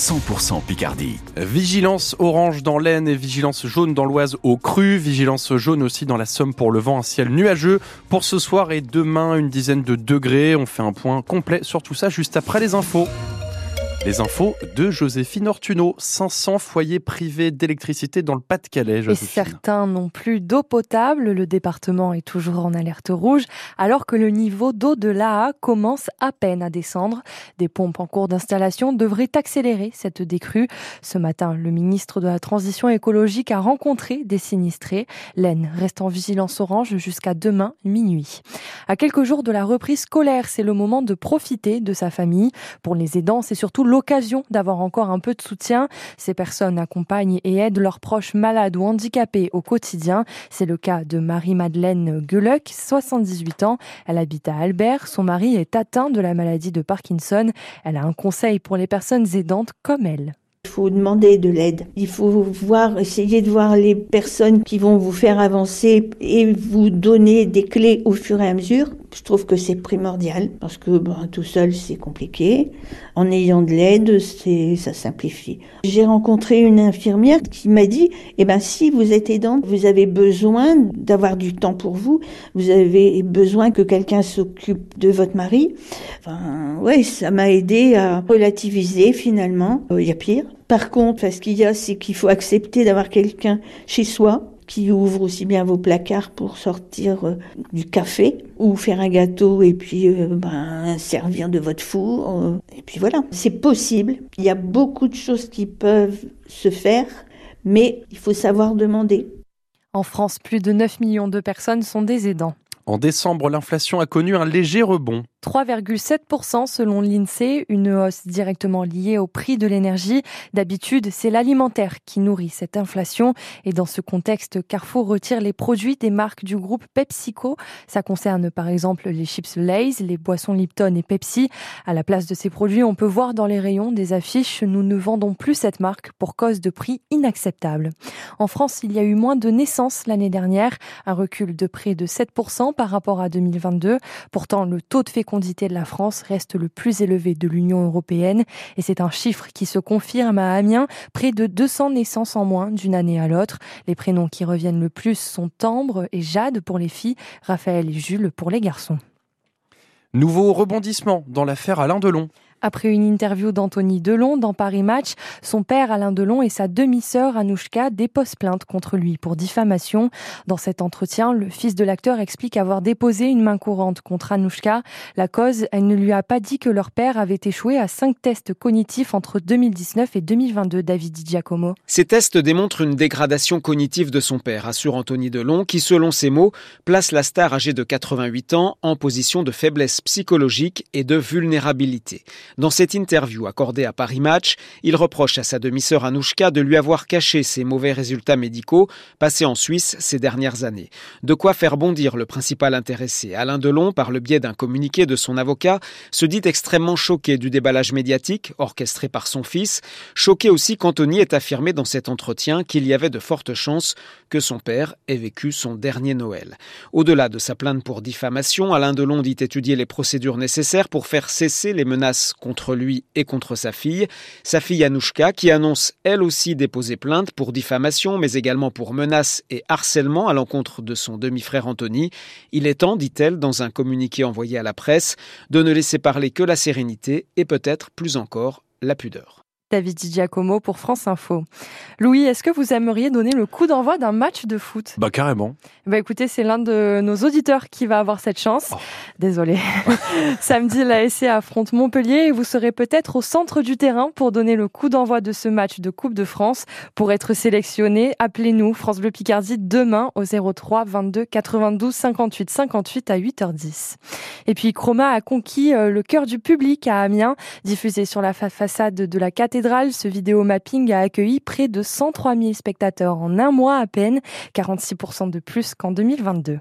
100% Picardie. Vigilance orange dans l'Aisne et vigilance jaune dans l'Oise au cru. Vigilance jaune aussi dans la Somme pour le vent, un ciel nuageux. Pour ce soir et demain, une dizaine de degrés. On fait un point complet sur tout ça juste après les infos. Les infos de Joséphine Ortuno. 500 foyers privés d'électricité dans le Pas-de-Calais. Et certains n'ont plus d'eau potable. Le département est toujours en alerte rouge, alors que le niveau d'eau de l'AA commence à peine à descendre. Des pompes en cours d'installation devraient accélérer cette décrue. Ce matin, le ministre de la Transition écologique a rencontré des sinistrés. L'Aisne reste en vigilance orange jusqu'à demain minuit. À quelques jours de la reprise scolaire, c'est le moment de profiter de sa famille. Pour les aidants, c'est surtout l'occasion d'avoir encore un peu de soutien. Ces personnes accompagnent et aident leurs proches malades ou handicapés au quotidien. C'est le cas de Marie-Madeleine Gueluc, 78 ans. Elle habite à Albert. Son mari est atteint de la maladie de Parkinson. Elle a un conseil pour les personnes aidantes comme elle. Il faut demander de l'aide. Il faut voir, essayer de voir les personnes qui vont vous faire avancer et vous donner des clés au fur et à mesure. Je trouve que c'est primordial parce que ben, tout seul c'est compliqué. En ayant de l'aide, ça simplifie. J'ai rencontré une infirmière qui m'a dit "Eh ben si vous êtes aidante, vous avez besoin d'avoir du temps pour vous. Vous avez besoin que quelqu'un s'occupe de votre mari." Enfin, ouais, ça m'a aidé à relativiser finalement. Il y a pire. Par contre, ce qu'il y a, c'est qu'il faut accepter d'avoir quelqu'un chez soi qui ouvre aussi bien vos placards pour sortir euh, du café ou faire un gâteau et puis euh, ben, servir de votre four. Euh, et puis voilà, c'est possible. Il y a beaucoup de choses qui peuvent se faire, mais il faut savoir demander. En France, plus de 9 millions de personnes sont des aidants. En décembre, l'inflation a connu un léger rebond. 3,7% selon l'INSEE, une hausse directement liée au prix de l'énergie. D'habitude, c'est l'alimentaire qui nourrit cette inflation. Et dans ce contexte, Carrefour retire les produits des marques du groupe PepsiCo. Ça concerne par exemple les chips Lay's, les boissons Lipton et Pepsi. À la place de ces produits, on peut voir dans les rayons des affiches Nous ne vendons plus cette marque pour cause de prix inacceptables. En France, il y a eu moins de naissances l'année dernière, un recul de près de 7% par rapport à 2022. Pourtant, le taux de fécondité fécondité de la France reste le plus élevé de l'Union européenne et c'est un chiffre qui se confirme à Amiens, près de 200 naissances en moins d'une année à l'autre. Les prénoms qui reviennent le plus sont Tambre et Jade pour les filles, Raphaël et Jules pour les garçons. Nouveau rebondissement dans l'affaire Alain Delon. Après une interview d'Anthony Delon dans Paris Match, son père Alain Delon et sa demi-sœur Anouchka déposent plainte contre lui pour diffamation. Dans cet entretien, le fils de l'acteur explique avoir déposé une main courante contre Anouchka. La cause, elle ne lui a pas dit que leur père avait échoué à cinq tests cognitifs entre 2019 et 2022, David Di Giacomo. Ces tests démontrent une dégradation cognitive de son père, assure Anthony Delon, qui, selon ses mots, place la star âgée de 88 ans en position de faiblesse psychologique et de vulnérabilité. Dans cette interview accordée à Paris Match, il reproche à sa demi-sœur Anouchka de lui avoir caché ses mauvais résultats médicaux passés en Suisse ces dernières années. De quoi faire bondir le principal intéressé. Alain Delon, par le biais d'un communiqué de son avocat, se dit extrêmement choqué du déballage médiatique orchestré par son fils, choqué aussi qu'Anthony ait affirmé dans cet entretien qu'il y avait de fortes chances que son père ait vécu son dernier Noël. Au-delà de sa plainte pour diffamation, Alain Delon dit étudier les procédures nécessaires pour faire cesser les menaces contre lui et contre sa fille. Sa fille Anouchka, qui annonce elle aussi déposer plainte pour diffamation, mais également pour menaces et harcèlement à l'encontre de son demi-frère Anthony. Il est temps, dit-elle dans un communiqué envoyé à la presse, de ne laisser parler que la sérénité et peut-être plus encore la pudeur. David Di Giacomo pour France Info. Louis, est-ce que vous aimeriez donner le coup d'envoi d'un match de foot? Bah carrément. Bah écoutez, c'est l'un de nos auditeurs qui va avoir cette chance. Oh. Désolé. Samedi, l'ASC affronte Montpellier et vous serez peut-être au centre du terrain pour donner le coup d'envoi de ce match de Coupe de France. Pour être sélectionné, appelez-nous France Bleu Picardie demain au 03 22 92 58 58 à 8h10. Et puis Chroma a conquis euh, le cœur du public à Amiens, diffusé sur la façade de la ce vidéo mapping a accueilli près de 103 000 spectateurs en un mois à peine, 46% de plus qu'en 2022.